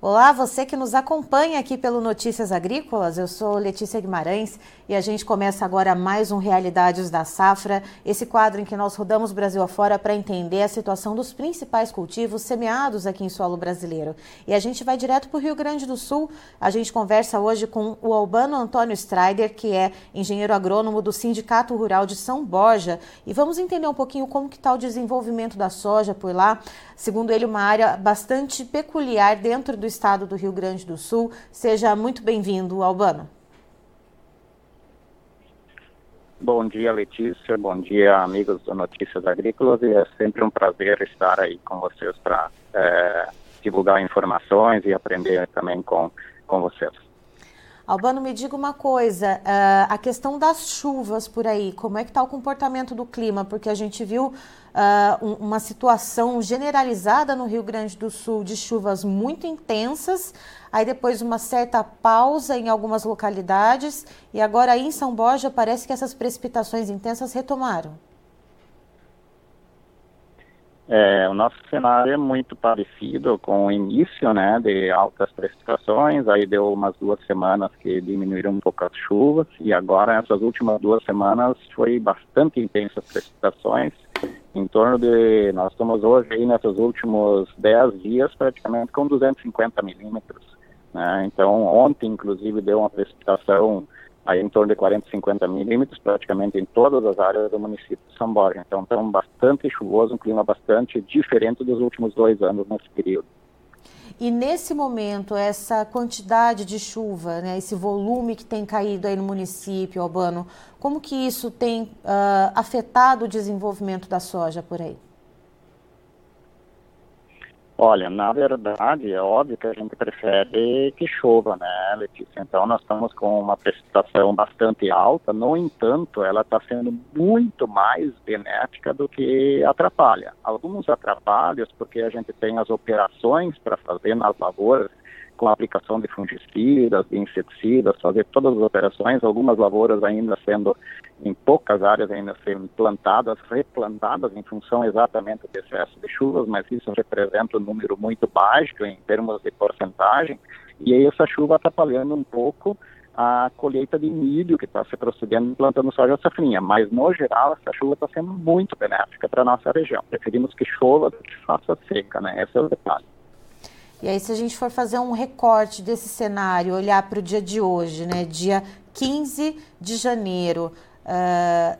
Olá, você que nos acompanha aqui pelo Notícias Agrícolas. Eu sou Letícia Guimarães e a gente começa agora mais um Realidades da Safra, esse quadro em que nós rodamos Brasil afora para entender a situação dos principais cultivos semeados aqui em solo brasileiro. E a gente vai direto para o Rio Grande do Sul. A gente conversa hoje com o Albano Antônio Strider, que é engenheiro agrônomo do Sindicato Rural de São Borja, e vamos entender um pouquinho como que está o desenvolvimento da soja por lá. Segundo ele, uma área bastante peculiar dentro do estado do Rio Grande do Sul. Seja muito bem-vindo, Albano. Bom dia, Letícia. Bom dia, amigos do Notícias Agrícolas. E é sempre um prazer estar aí com vocês para é, divulgar informações e aprender também com, com vocês. Albano, me diga uma coisa, uh, a questão das chuvas por aí, como é que está o comportamento do clima? Porque a gente viu um, uma situação generalizada no Rio Grande do Sul de chuvas muito intensas, aí depois uma certa pausa em algumas localidades, e agora aí em São Borja parece que essas precipitações intensas retomaram. É, o nosso cenário é muito parecido com o início, né, de altas precipitações, aí deu umas duas semanas que diminuíram um pouco as chuvas, e agora essas últimas duas semanas foi bastante intensas precipitações, em torno de, nós estamos hoje aí nesses últimos 10 dias praticamente com 250 milímetros, né, então ontem inclusive deu uma precipitação aí em torno de 40, 50 milímetros, praticamente em todas as áreas do município de São Borja. Então, está bastante chuvoso, um clima bastante diferente dos últimos dois anos nesse período. E nesse momento, essa quantidade de chuva, né, esse volume que tem caído aí no município, Albano, como que isso tem uh, afetado o desenvolvimento da soja por aí? Olha, na verdade, é óbvio que a gente prefere que chova, né, Letícia? Então, nós estamos com uma precipitação bastante alta, no entanto, ela está sendo muito mais benéfica do que atrapalha. Alguns atrapalhos, porque a gente tem as operações para fazer nas lavouras, com a aplicação de fungicidas, de inseticidas, fazer todas as operações, algumas lavouras ainda sendo, em poucas áreas ainda sendo plantadas, replantadas em função exatamente do excesso de chuvas, mas isso representa um número muito baixo em termos de porcentagem, e aí essa chuva atrapalhando um pouco a colheita de milho que está se procedendo plantando soja safrinha, mas no geral essa chuva está sendo muito benéfica para a nossa região. Preferimos que chova do que faça seca, né? Esse é o detalhe. E aí, se a gente for fazer um recorte desse cenário, olhar para o dia de hoje, né, dia 15 de janeiro, uh,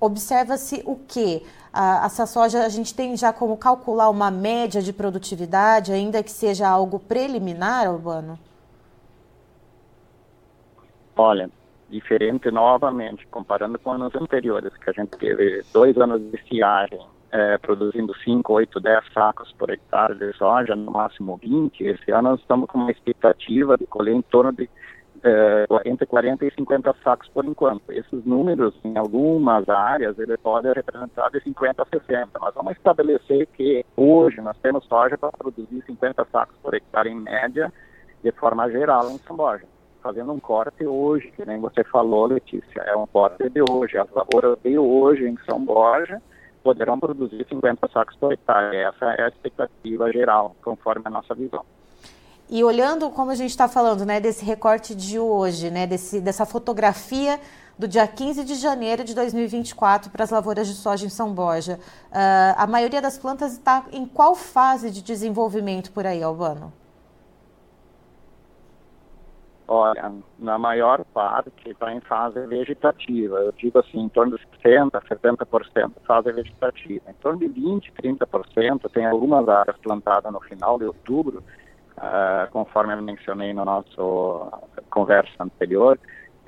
observa-se o quê? Uh, essa soja, a gente tem já como calcular uma média de produtividade, ainda que seja algo preliminar, Urbano? Olha, diferente novamente, comparando com anos anteriores, que a gente teve dois anos de estiagem, é, produzindo 5, 8, 10 sacos por hectare de soja, no máximo 20. Esse ano nós estamos com uma expectativa de colher em torno de é, entre 40 e 50 sacos por enquanto. Esses números, em algumas áreas, ele pode representar de 50 a 60. Nós vamos estabelecer que hoje nós temos soja para produzir 50 sacos por hectare em média, de forma geral em São Borja. Fazendo um corte hoje, que nem você falou, Letícia, é um corte de hoje. As lavouras de hoje em São Borja poderão produzir 50 sacos por hectare. Essa é a expectativa geral, conforme a nossa visão. E olhando, como a gente está falando, né, desse recorte de hoje, né, desse, dessa fotografia do dia 15 de janeiro de 2024 para as lavouras de soja em São Borja, uh, a maioria das plantas está em qual fase de desenvolvimento por aí, Albano? Olha, na maior parte está em fase vegetativa. Eu digo assim, em torno de 60%, 70% fase vegetativa. Em torno de 20%, 30% tem algumas áreas plantadas no final de outubro, uh, conforme eu mencionei na nossa conversa anterior,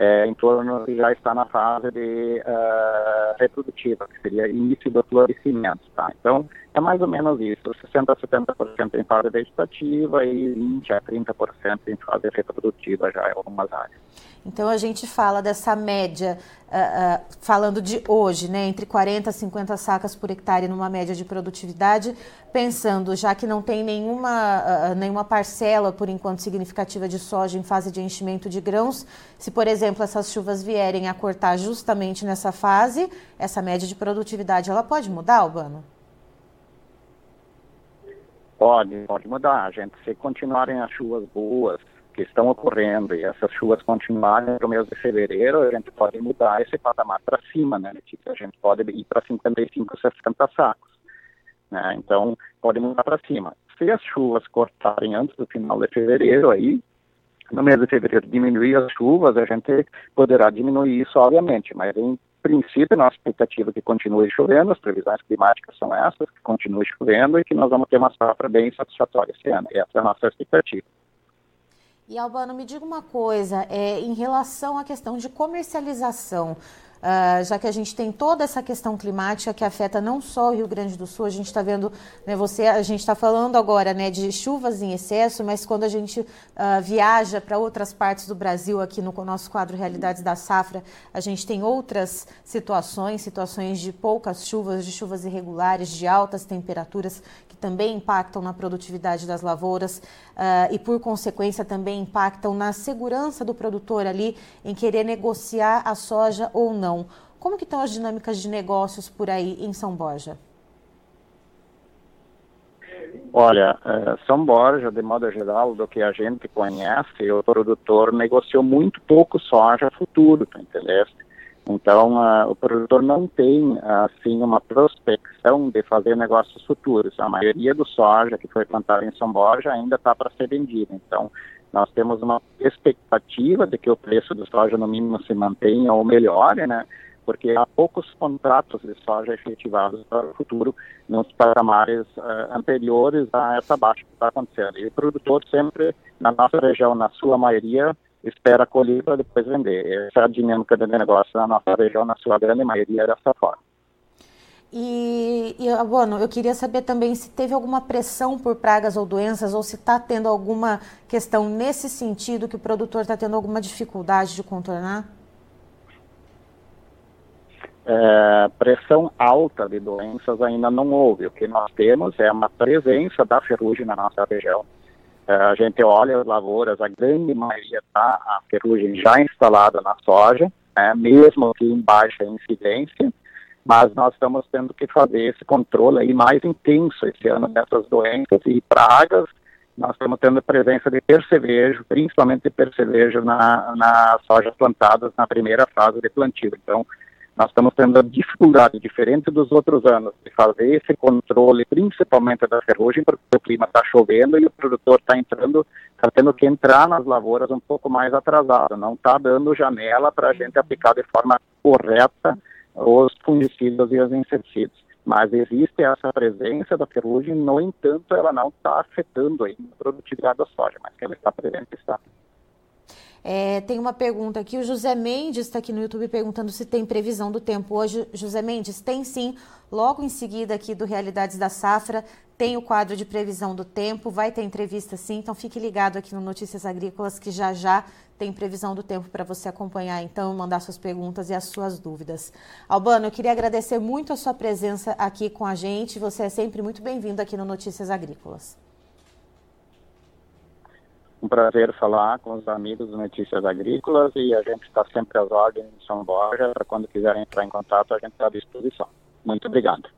é, em torno já está na fase de uh, reprodutiva, que seria início do florescimento, tá? Então, é mais ou menos isso, 60% a 70% em fase vegetativa e 20% a 30% em fase reprodutiva já em algumas áreas. Então a gente fala dessa média, uh, uh, falando de hoje, né, entre 40 a 50 sacas por hectare numa média de produtividade, pensando já que não tem nenhuma, uh, nenhuma parcela, por enquanto, significativa de soja em fase de enchimento de grãos, se, por exemplo, essas chuvas vierem a cortar justamente nessa fase, essa média de produtividade ela pode mudar, Albano? Pode, pode mudar. A gente, se continuarem as chuvas boas que estão ocorrendo e essas chuvas continuarem no mês de fevereiro, a gente pode mudar esse patamar para cima, né? A gente pode ir para 55, 60 sacos. Né? Então, pode mudar para cima. Se as chuvas cortarem antes do final de fevereiro, aí no mês de fevereiro diminuir as chuvas, a gente poderá diminuir isso, obviamente, mas em princípio, nossa expectativa é que continue chovendo, as previsões climáticas são essas, que continue chovendo e que nós vamos ter uma safra bem satisfatória esse ano. Essa é a nossa expectativa. E Albano, me diga uma coisa, é, em relação à questão de comercialização, Uh, já que a gente tem toda essa questão climática que afeta não só o Rio Grande do Sul, a gente está vendo, né, você, a gente está falando agora né, de chuvas em excesso, mas quando a gente uh, viaja para outras partes do Brasil, aqui no nosso quadro Realidades da Safra, a gente tem outras situações, situações de poucas chuvas, de chuvas irregulares, de altas temperaturas, também impactam na produtividade das lavouras uh, e, por consequência, também impactam na segurança do produtor ali em querer negociar a soja ou não. Como que estão as dinâmicas de negócios por aí em São Borja? Olha, eh, São Borja, de modo geral, do que a gente conhece, o produtor negociou muito pouco soja futuro, tá entendeste? Então, uh, o produtor não tem, assim, uma prospecção de fazer negócios futuros. A maioria do soja que foi plantado em São Borja ainda está para ser vendido. Então, nós temos uma expectativa de que o preço do soja, no mínimo, se mantenha ou melhore, né? porque há poucos contratos de soja efetivados para o futuro nos patamares uh, anteriores a essa baixa que está acontecendo. E o produtor sempre, na nossa região, na sua maioria, espera colher para depois vender. Essa é a dinâmica do negócio na nossa região, na sua grande maioria, dessa forma. E, e bueno, eu queria saber também se teve alguma pressão por pragas ou doenças, ou se está tendo alguma questão nesse sentido que o produtor está tendo alguma dificuldade de contornar? É, pressão alta de doenças ainda não houve. O que nós temos é uma presença da ferrugem na nossa região. É, a gente olha as lavouras, a grande maioria está a ferrugem já instalada na soja, né, mesmo que em baixa incidência, mas nós estamos tendo que fazer esse controle aí mais intenso esse ano dessas doenças e pragas. Nós estamos tendo a presença de percevejo, principalmente de percevejo na, na soja plantadas na primeira fase de plantio. Então, nós estamos tendo a dificuldade, diferente dos outros anos, de fazer esse controle, principalmente da ferrugem, porque o clima está chovendo e o produtor está entrando, está tendo que entrar nas lavouras um pouco mais atrasado, não está dando janela para a gente aplicar de forma correta os fungicidas e os inseticidas. Mas existe essa presença da ferrugem, no entanto, ela não está afetando a produtividade da soja, mas que ela está presente, está. É, tem uma pergunta aqui, o José Mendes está aqui no YouTube perguntando se tem previsão do tempo. Hoje, José Mendes, tem sim. Logo em seguida aqui do Realidades da Safra, tem o quadro de previsão do tempo, vai ter entrevista sim, então fique ligado aqui no Notícias Agrícolas que já já tem previsão do tempo para você acompanhar, então mandar suas perguntas e as suas dúvidas. Albano, eu queria agradecer muito a sua presença aqui com a gente, você é sempre muito bem-vindo aqui no Notícias Agrícolas um prazer falar com os amigos do Notícias Agrícolas e a gente está sempre às ordens em São Borja. Para quando quiserem entrar em contato, a gente está à disposição. Muito obrigado.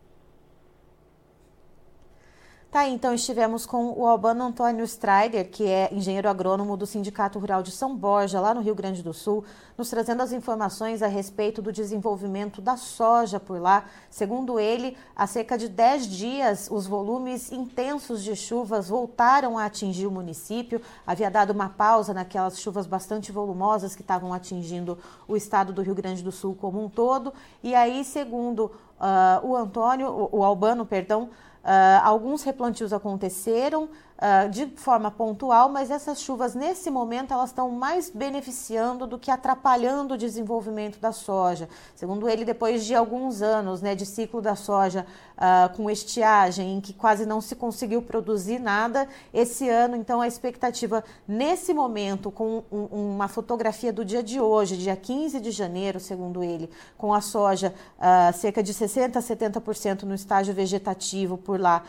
Tá, então estivemos com o Albano Antônio Strider, que é engenheiro agrônomo do Sindicato Rural de São Borja, lá no Rio Grande do Sul, nos trazendo as informações a respeito do desenvolvimento da soja por lá. Segundo ele, há cerca de 10 dias, os volumes intensos de chuvas voltaram a atingir o município. Havia dado uma pausa naquelas chuvas bastante volumosas que estavam atingindo o estado do Rio Grande do Sul como um todo. E aí, segundo uh, o Antônio, o, o Albano, perdão, Uh, alguns replantios aconteceram, uh, de forma pontual, mas essas chuvas nesse momento elas estão mais beneficiando do que atrapalhando o desenvolvimento da soja. Segundo ele, depois de alguns anos né, de ciclo da soja uh, com estiagem, em que quase não se conseguiu produzir nada, esse ano, então, a expectativa nesse momento, com um, uma fotografia do dia de hoje, dia 15 de janeiro, segundo ele, com a soja uh, cerca de 60% a 70% no estágio vegetativo por lá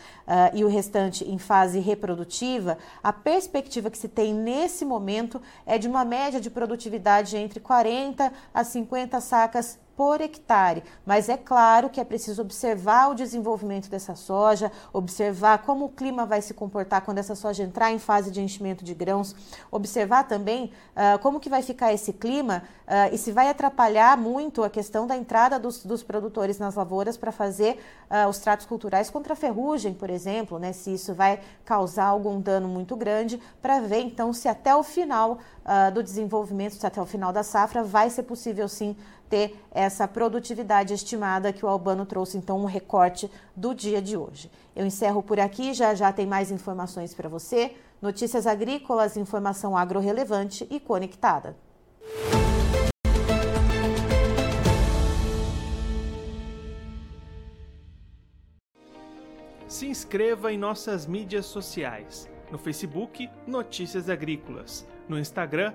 e o restante em fase reprodutiva produtiva, a perspectiva que se tem nesse momento é de uma média de produtividade entre 40 a 50 sacas por hectare. Mas é claro que é preciso observar o desenvolvimento dessa soja, observar como o clima vai se comportar quando essa soja entrar em fase de enchimento de grãos, observar também uh, como que vai ficar esse clima uh, e se vai atrapalhar muito a questão da entrada dos, dos produtores nas lavouras para fazer uh, os tratos culturais contra a ferrugem, por exemplo, né, se isso vai causar algum dano muito grande, para ver então se até o final do desenvolvimento, se até o final da safra vai ser possível sim ter essa produtividade estimada que o Albano trouxe, então, um recorte do dia de hoje. Eu encerro por aqui, já já tem mais informações para você. Notícias agrícolas, informação agro-relevante e conectada. Se inscreva em nossas mídias sociais. No Facebook, Notícias Agrícolas. No Instagram,